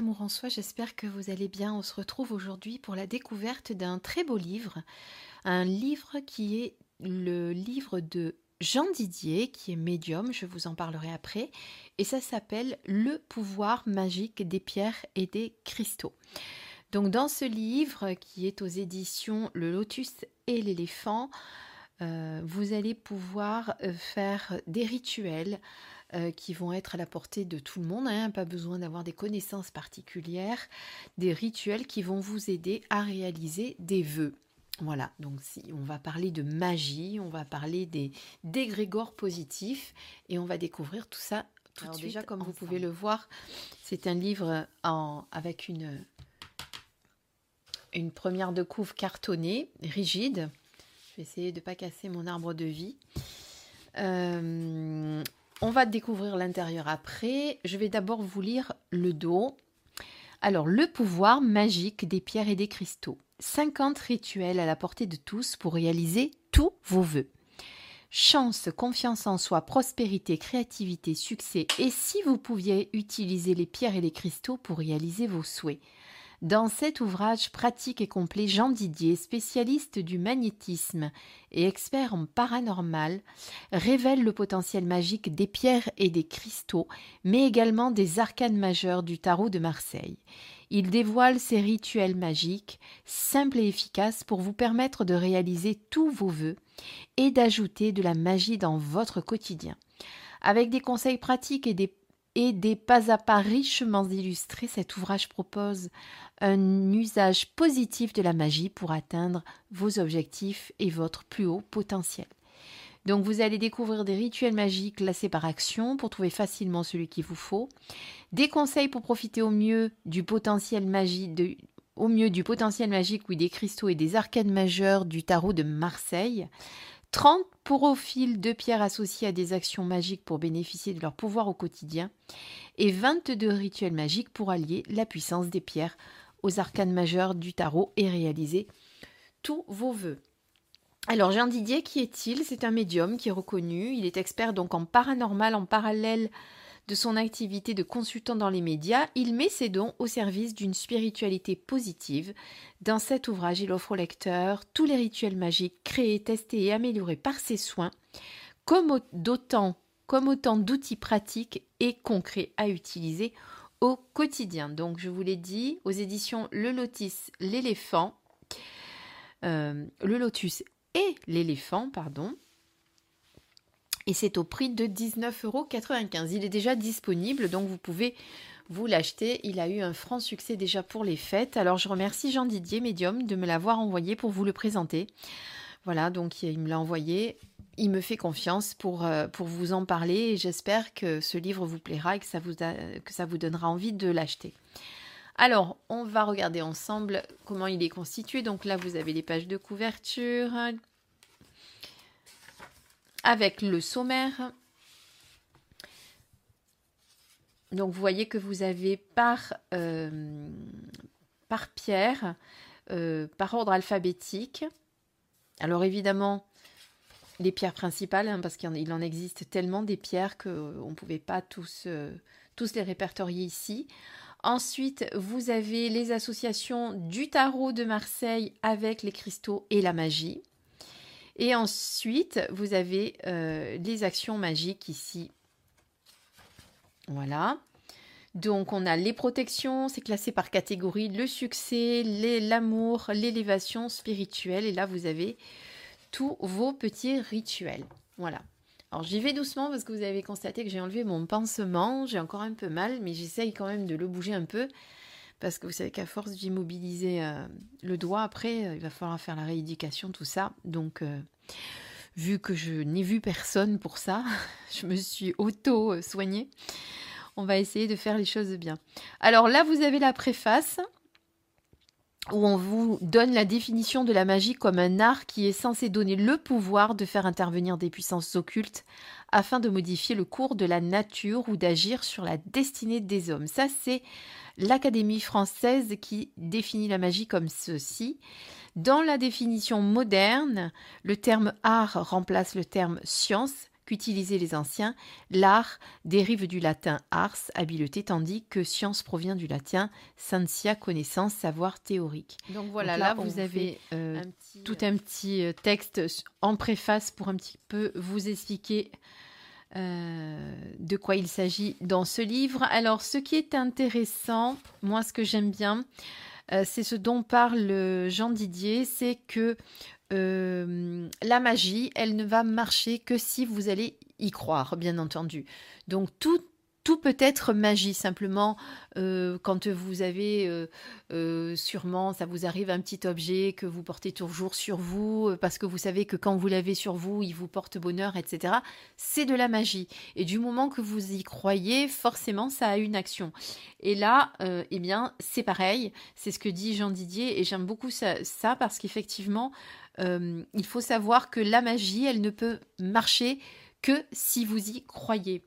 l'amour en soi, j'espère que vous allez bien. On se retrouve aujourd'hui pour la découverte d'un très beau livre, un livre qui est le livre de Jean Didier, qui est médium, je vous en parlerai après, et ça s'appelle Le pouvoir magique des pierres et des cristaux. Donc dans ce livre qui est aux éditions Le Lotus et l'éléphant, euh, vous allez pouvoir euh, faire des rituels euh, qui vont être à la portée de tout le monde, hein, pas besoin d'avoir des connaissances particulières, des rituels qui vont vous aider à réaliser des vœux. Voilà, donc si on va parler de magie, on va parler des dégrégores positifs et on va découvrir tout ça tout de suite. Déjà, comme vous pouvez le voir, c'est un livre en, avec une, une première de couve cartonnée, rigide. Je vais essayer de ne pas casser mon arbre de vie. Euh, on va découvrir l'intérieur après. Je vais d'abord vous lire le dos. Alors, le pouvoir magique des pierres et des cristaux. 50 rituels à la portée de tous pour réaliser tous vos vœux. Chance, confiance en soi, prospérité, créativité, succès. Et si vous pouviez utiliser les pierres et les cristaux pour réaliser vos souhaits dans cet ouvrage pratique et complet, Jean Didier, spécialiste du magnétisme et expert en paranormal, révèle le potentiel magique des pierres et des cristaux, mais également des arcanes majeures du tarot de Marseille. Il dévoile ses rituels magiques, simples et efficaces pour vous permettre de réaliser tous vos vœux et d'ajouter de la magie dans votre quotidien. Avec des conseils pratiques et des et des pas à pas richement illustrés, cet ouvrage propose un usage positif de la magie pour atteindre vos objectifs et votre plus haut potentiel. Donc vous allez découvrir des rituels magiques classés par action pour trouver facilement celui qu'il vous faut, des conseils pour profiter au mieux du potentiel magique oui, des cristaux et des arcades majeurs du tarot de Marseille, 30 profils de pierres associés à des actions magiques pour bénéficier de leur pouvoir au quotidien, et 22 rituels magiques pour allier la puissance des pierres aux arcanes majeures du tarot et réaliser tous vos vœux. Alors Jean Didier, qui est-il? C'est un médium qui est reconnu, il est expert donc en paranormal en parallèle de son activité de consultant dans les médias, il met ses dons au service d'une spiritualité positive. Dans cet ouvrage, il offre au lecteur tous les rituels magiques créés, testés et améliorés par ses soins, comme d'autant autant d'outils pratiques et concrets à utiliser au quotidien. Donc, je vous l'ai dit, aux éditions Le Lotus, l'éléphant, euh, le Lotus et l'éléphant, pardon et c'est au prix de 19,95 euros. Il est déjà disponible, donc vous pouvez vous l'acheter. Il a eu un franc succès déjà pour les fêtes. Alors je remercie Jean Didier, médium, de me l'avoir envoyé pour vous le présenter. Voilà, donc il me l'a envoyé. Il me fait confiance pour, euh, pour vous en parler et j'espère que ce livre vous plaira et que ça vous, que ça vous donnera envie de l'acheter. Alors, on va regarder ensemble comment il est constitué. Donc là, vous avez les pages de couverture, avec le sommaire. Donc vous voyez que vous avez par, euh, pierre, euh, par ordre alphabétique. Alors évidemment, les pierres principales, hein, parce qu'il en, existe tellement des pierres qu'on ne pouvait pas tous, euh, tous les répertorier ici. Ensuite, vous avez les associations du tarot de Marseille avec les cristaux et la magie. Et ensuite, vous avez euh, les actions magiques ici. Voilà. Donc, on a les protections, c'est classé par catégorie, le succès, l'amour, l'élévation spirituelle. Et là, vous avez tous vos petits rituels. Voilà. Alors, j'y vais doucement parce que vous avez constaté que j'ai enlevé mon pansement. J'ai encore un peu mal, mais j'essaye quand même de le bouger un peu parce que vous savez qu'à force d'immobiliser euh, le doigt, après, euh, il va falloir faire la rééducation, tout ça. Donc, euh, vu que je n'ai vu personne pour ça, je me suis auto-soignée. On va essayer de faire les choses bien. Alors là, vous avez la préface où on vous donne la définition de la magie comme un art qui est censé donner le pouvoir de faire intervenir des puissances occultes afin de modifier le cours de la nature ou d'agir sur la destinée des hommes. Ça, c'est l'Académie française qui définit la magie comme ceci. Dans la définition moderne, le terme art remplace le terme science qu'utilisaient les anciens. L'art dérive du latin ars, habileté, tandis que science provient du latin scientia, connaissance, savoir théorique. Donc voilà, là, vous avez euh, tout un petit euh, texte en préface pour un petit peu vous expliquer euh, de quoi il s'agit dans ce livre. Alors, ce qui est intéressant, moi, ce que j'aime bien, euh, c'est ce dont parle Jean Didier, c'est que euh, la magie, elle ne va marcher que si vous allez y croire, bien entendu. Donc, tout peut être magie, simplement euh, quand vous avez euh, sûrement, ça vous arrive un petit objet que vous portez toujours sur vous, parce que vous savez que quand vous l'avez sur vous, il vous porte bonheur, etc. C'est de la magie. Et du moment que vous y croyez, forcément, ça a une action. Et là, eh bien, c'est pareil, c'est ce que dit Jean Didier, et j'aime beaucoup ça parce qu'effectivement, il faut savoir que la magie, elle ne peut marcher que si vous y croyez.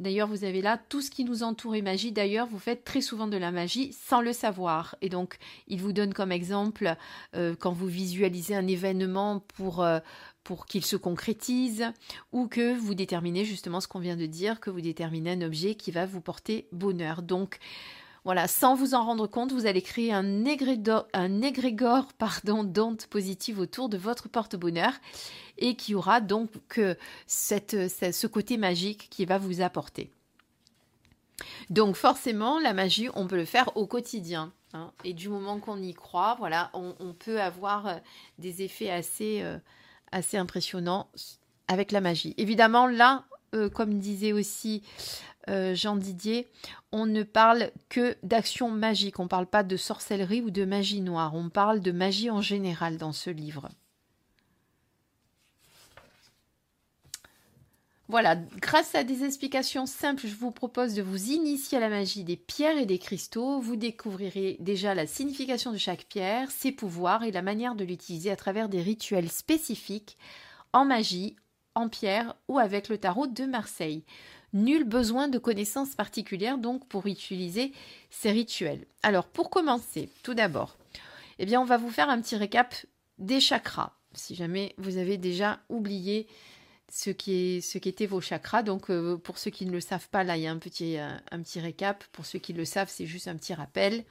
D'ailleurs, vous avez là tout ce qui nous entoure est magie. D'ailleurs, vous faites très souvent de la magie sans le savoir. Et donc, il vous donne comme exemple euh, quand vous visualisez un événement pour, euh, pour qu'il se concrétise ou que vous déterminez justement ce qu'on vient de dire, que vous déterminez un objet qui va vous porter bonheur. Donc, voilà, sans vous en rendre compte, vous allez créer un égrégore, un égrégore pardon, d'ondes positives autour de votre porte-bonheur et qui aura donc ce côté magique qui va vous apporter. Donc forcément, la magie, on peut le faire au quotidien. Hein. et du moment qu'on y croit, voilà, on, peut avoir euh, des effets assez, euh, assez impressionnants avec la magie. Évidemment, là, euh, comme disait aussi euh, Jean Didier, on ne parle que d'action magique, on ne parle pas de sorcellerie ou de magie noire, on parle de magie en général dans ce livre. Voilà, grâce à des explications simples, je vous propose de vous initier à la magie des pierres et des cristaux. Vous découvrirez déjà la signification de chaque pierre, ses pouvoirs et la manière de l'utiliser à travers des rituels spécifiques en magie, en pierre ou avec le tarot de Marseille. Nul besoin de connaissances particulières donc pour utiliser ces rituels. Alors pour commencer, tout d'abord, eh bien on va vous faire un petit récap des chakras. Si jamais vous avez déjà oublié ce qui, vos chakras. Donc, euh, pour ceux qui ne le savent pas, là, il y a un petit, euh, un petit récap. Pour ceux qui le savent, c'est juste un petit rappel.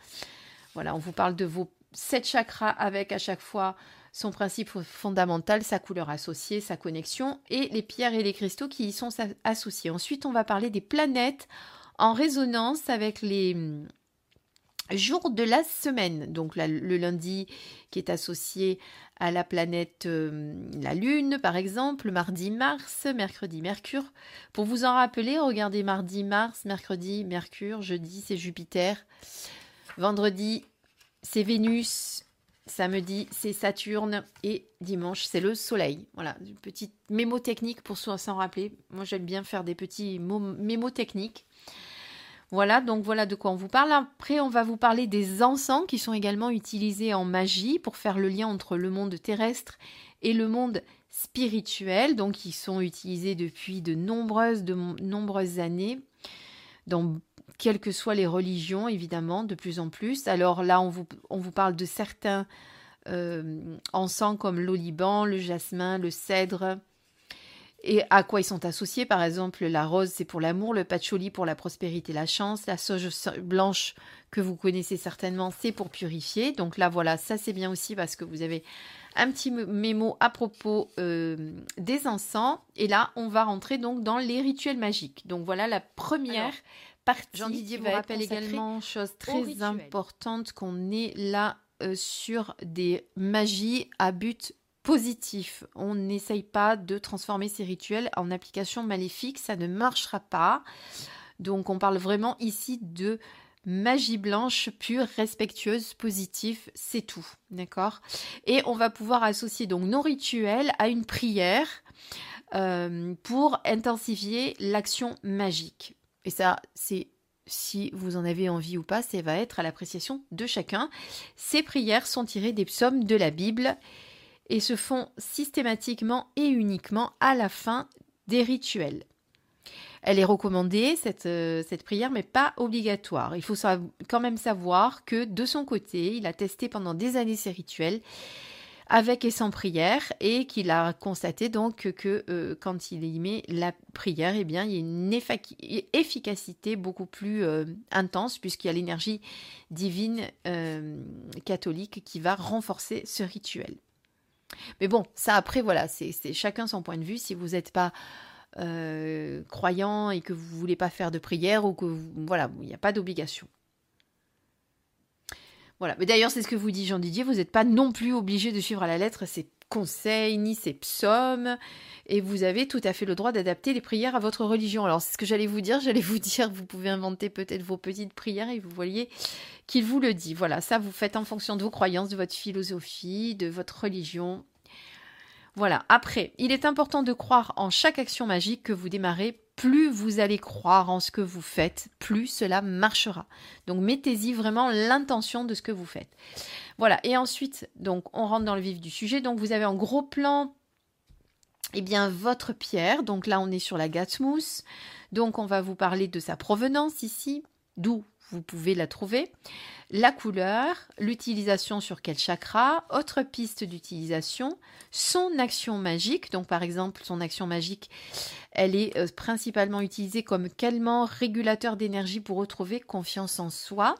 Voilà, on vous parle de vos sept chakras avec à chaque fois son principe fondamental, sa couleur associée, sa connexion et les pierres et les cristaux qui y sont associés. Ensuite, on va parler des planètes en résonance avec les hum, jours de la semaine. Donc le lundi qui est associé à la planète hum, la Lune, par exemple, mardi Mars, mercredi Mercure. Pour vous en rappeler, regardez mardi Mars, mercredi Mercure, jeudi c'est Jupiter, vendredi c'est Vénus, Samedi, c'est Saturne et dimanche, c'est le Soleil. Voilà, une petite mémo technique pour s'en rappeler. Moi, j'aime bien faire des petits mémos techniques. Voilà, donc voilà de quoi on vous parle. Après, on va vous parler des encens qui sont également utilisés en magie pour faire le lien entre le monde terrestre et le monde spirituel. Donc, ils sont utilisés depuis de nombreuses, de nombreuses années dans quelles que soient les religions, évidemment, de plus en plus. Alors là, on vous, on vous parle de certains euh, encens comme l'oliban, le jasmin, le cèdre, et à quoi ils sont associés? Par exemple, la rose, c'est pour l'amour, le patchouli pour la prospérité, la chance, la sauge blanche que vous connaissez certainement, c'est pour purifier. Donc là, voilà, ça c'est bien aussi parce que vous avez un petit mémo à propos euh, des encens. Et là, on va rentrer donc dans les rituels magiques. Donc voilà la première Jean Didier vous rappelle également, chose très importante, qu'on est là euh, sur des magies à but positif. On n'essaye pas de transformer ces rituels en applications maléfiques, ça ne marchera pas. Donc on parle vraiment ici de magie blanche pure, respectueuse, positive, c'est tout, d'accord? Et on va pouvoir associer donc nos rituels à une prière euh, pour intensifier l'action magique. Et ça, c'est si vous en avez envie ou pas, ça va être à l'appréciation de chacun. Ces prières sont tirées des psaumes de la Bible et se font systématiquement et uniquement à la fin des rituels. Elle est recommandée, cette, euh, cette prière, mais pas obligatoire. Il faut quand même savoir que de son côté, il a testé pendant des années ces rituels avec et sans prière et qu'il a constaté donc que euh, quand il y met la prière, eh bien, il y a une efficacité beaucoup plus euh, intense puisqu'il y a l'énergie divine euh, catholique qui va renforcer ce rituel. Mais bon, ça après, voilà, c'est chacun son point de vue. Si vous n'êtes pas croyant et que vous voulez pas faire de prière ou que voilà, il n'y a pas d'obligation. Voilà. Mais d'ailleurs, c'est ce que vous dit Jean Didier, vous n'êtes pas non plus obligé de suivre à la lettre ses conseils ni ses psaumes, et vous avez tout à fait le droit d'adapter les prières à votre religion. Alors, c'est ce que j'allais vous dire, j'allais vous dire, vous pouvez inventer peut-être vos petites prières et vous voyez qu'il vous le dit. Voilà, ça vous faites en fonction de vos croyances, de votre philosophie, de votre religion. Voilà, après, il est important de croire en chaque action magique que vous démarrez plus vous allez croire en ce que vous faites, plus cela marchera. Donc mettez-y vraiment l'intention de ce que vous faites. Voilà, et ensuite, donc on rentre dans le vif du sujet. Donc vous avez en gros plan eh bien votre pierre. Donc là on est sur la Gatmousse. Donc on va vous parler de sa provenance ici, d'où vous pouvez la trouver. La couleur, l'utilisation sur quel chakra, autre piste d'utilisation, son action magique. Donc par exemple, son action magique, elle est euh, principalement utilisée comme calmant, régulateur d'énergie pour retrouver confiance en soi.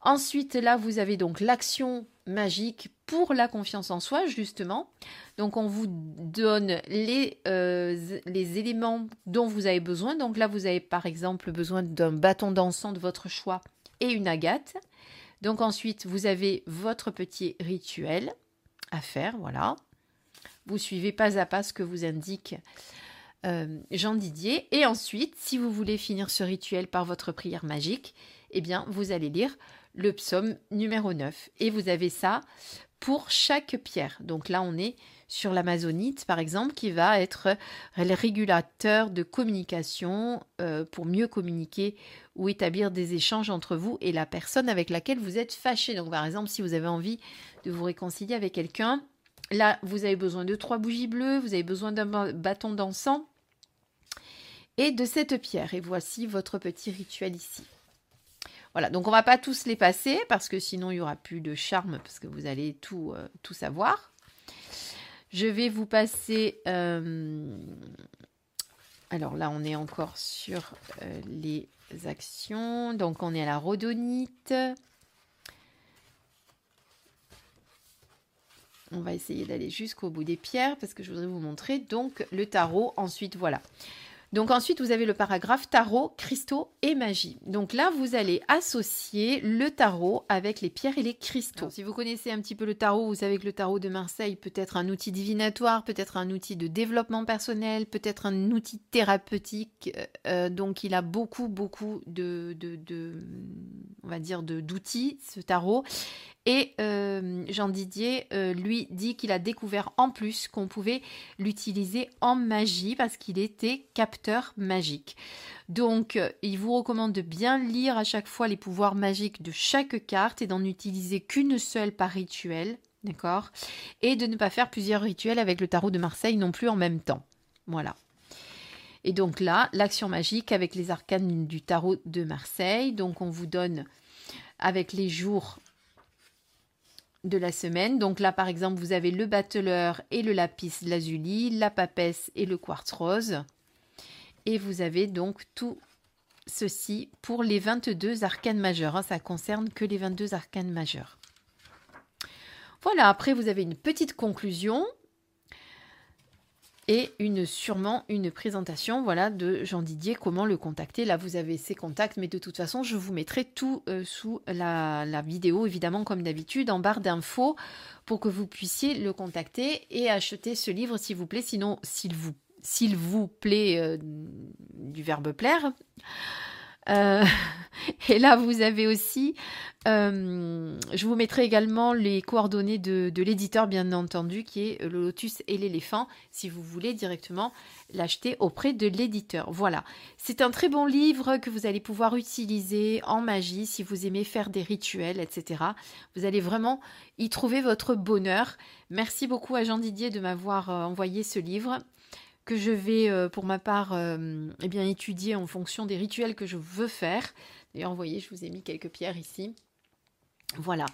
Ensuite, là, vous avez donc l'action magique pour la confiance en soi, justement. Donc, on vous donne les, euh, les éléments dont vous avez besoin. Donc là, vous avez par exemple besoin d'un bâton d'encens de votre choix et une agate. Donc ensuite, vous avez votre petit rituel à faire, voilà. Vous suivez pas à pas ce que vous indique euh, Jean Didier. Et ensuite, si vous voulez finir ce rituel par votre prière magique, eh bien, vous allez lire le psaume numéro 9. Et vous avez ça pour chaque pierre. Donc là, on est sur l'amazonite, par exemple, qui va être le régulateur de communication euh, pour mieux communiquer ou établir des échanges entre vous et la personne avec laquelle vous êtes fâché. Donc, par exemple, si vous avez envie de vous réconcilier avec quelqu'un, là, vous avez besoin de trois bougies bleues, vous avez besoin d'un bâton d'encens et de cette pierre. Et voici votre petit rituel ici. Voilà, donc on va pas tous les passer parce que sinon il y aura plus de charme parce que vous allez tout, euh, savoir. Je vais vous passer. Euh, alors là, on est encore sur euh, les actions. Donc on est à la rhodonite. On va essayer d'aller jusqu'au bout des pierres parce que je voudrais vous montrer donc le tarot. Ensuite, voilà. Donc ensuite, vous avez le paragraphe tarot, cristaux et magie. Donc là, vous allez associer le tarot avec les pierres et les cristaux. si vous connaissez un petit peu le tarot, vous savez que le tarot de Marseille peut être un outil divinatoire, peut être un outil de développement personnel, peut être un outil thérapeutique. Euh, euh, donc il a beaucoup, beaucoup de, de on va dire, d'outils, ce tarot. Et euh, Jean Didier lui dit qu'il a découvert en plus qu'on pouvait l'utiliser en magie parce qu'il était capteur magique. Donc, euh, il vous recommande de bien lire à chaque fois les pouvoirs magiques de chaque carte et d'en utiliser qu'une seule par rituel, d'accord? Et de ne pas faire plusieurs rituels avec le tarot de Marseille non plus en même temps. Voilà. Et donc là, l'action magique avec les arcanes du tarot de Marseille. Donc, on vous donne avec les jours de la semaine. Donc là, par exemple, vous avez le battleur et le lapis lazuli, la papesse et le quartz rose. Et vous avez donc tout ceci pour les 22 arcanes majeures. Hein. Ça concerne que les 22 arcanes majeures. Voilà, après vous avez une petite conclusion et une, sûrement une présentation voilà, de Jean Didier, comment le contacter. Là, vous avez ses contacts, mais de toute façon, je vous mettrai tout euh, sous la, vidéo, évidemment, comme d'habitude, en barre d'infos, pour que vous puissiez le contacter et acheter ce livre, s'il vous plaît. Sinon, s'il vous, s'il vous plaît, euh, du verbe plaire. Euh, et là, vous avez aussi, euh, je vous mettrai également les coordonnées de, l'éditeur, bien entendu, qui est le lotus et l'éléphant, si vous voulez directement l'acheter auprès de l'éditeur. Voilà, c'est un très bon livre que vous allez pouvoir utiliser en magie si vous aimez faire des rituels, etc. Vous allez vraiment y trouver votre bonheur. Merci beaucoup à Jean Didier de m'avoir envoyé ce livre que je vais euh, pour ma part euh, eh bien, étudier en fonction des rituels que je veux faire. D'ailleurs, vous voyez, je vous ai mis quelques pierres ici. Voilà.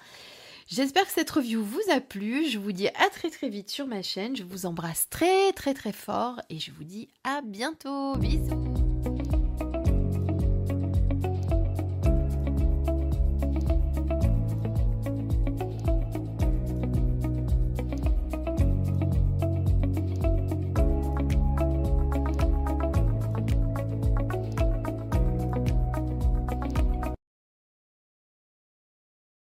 J'espère que cette review vous a plu. Je vous dis à très très vite sur ma chaîne. Je vous embrasse très très très fort et je vous dis à bientôt. Bisous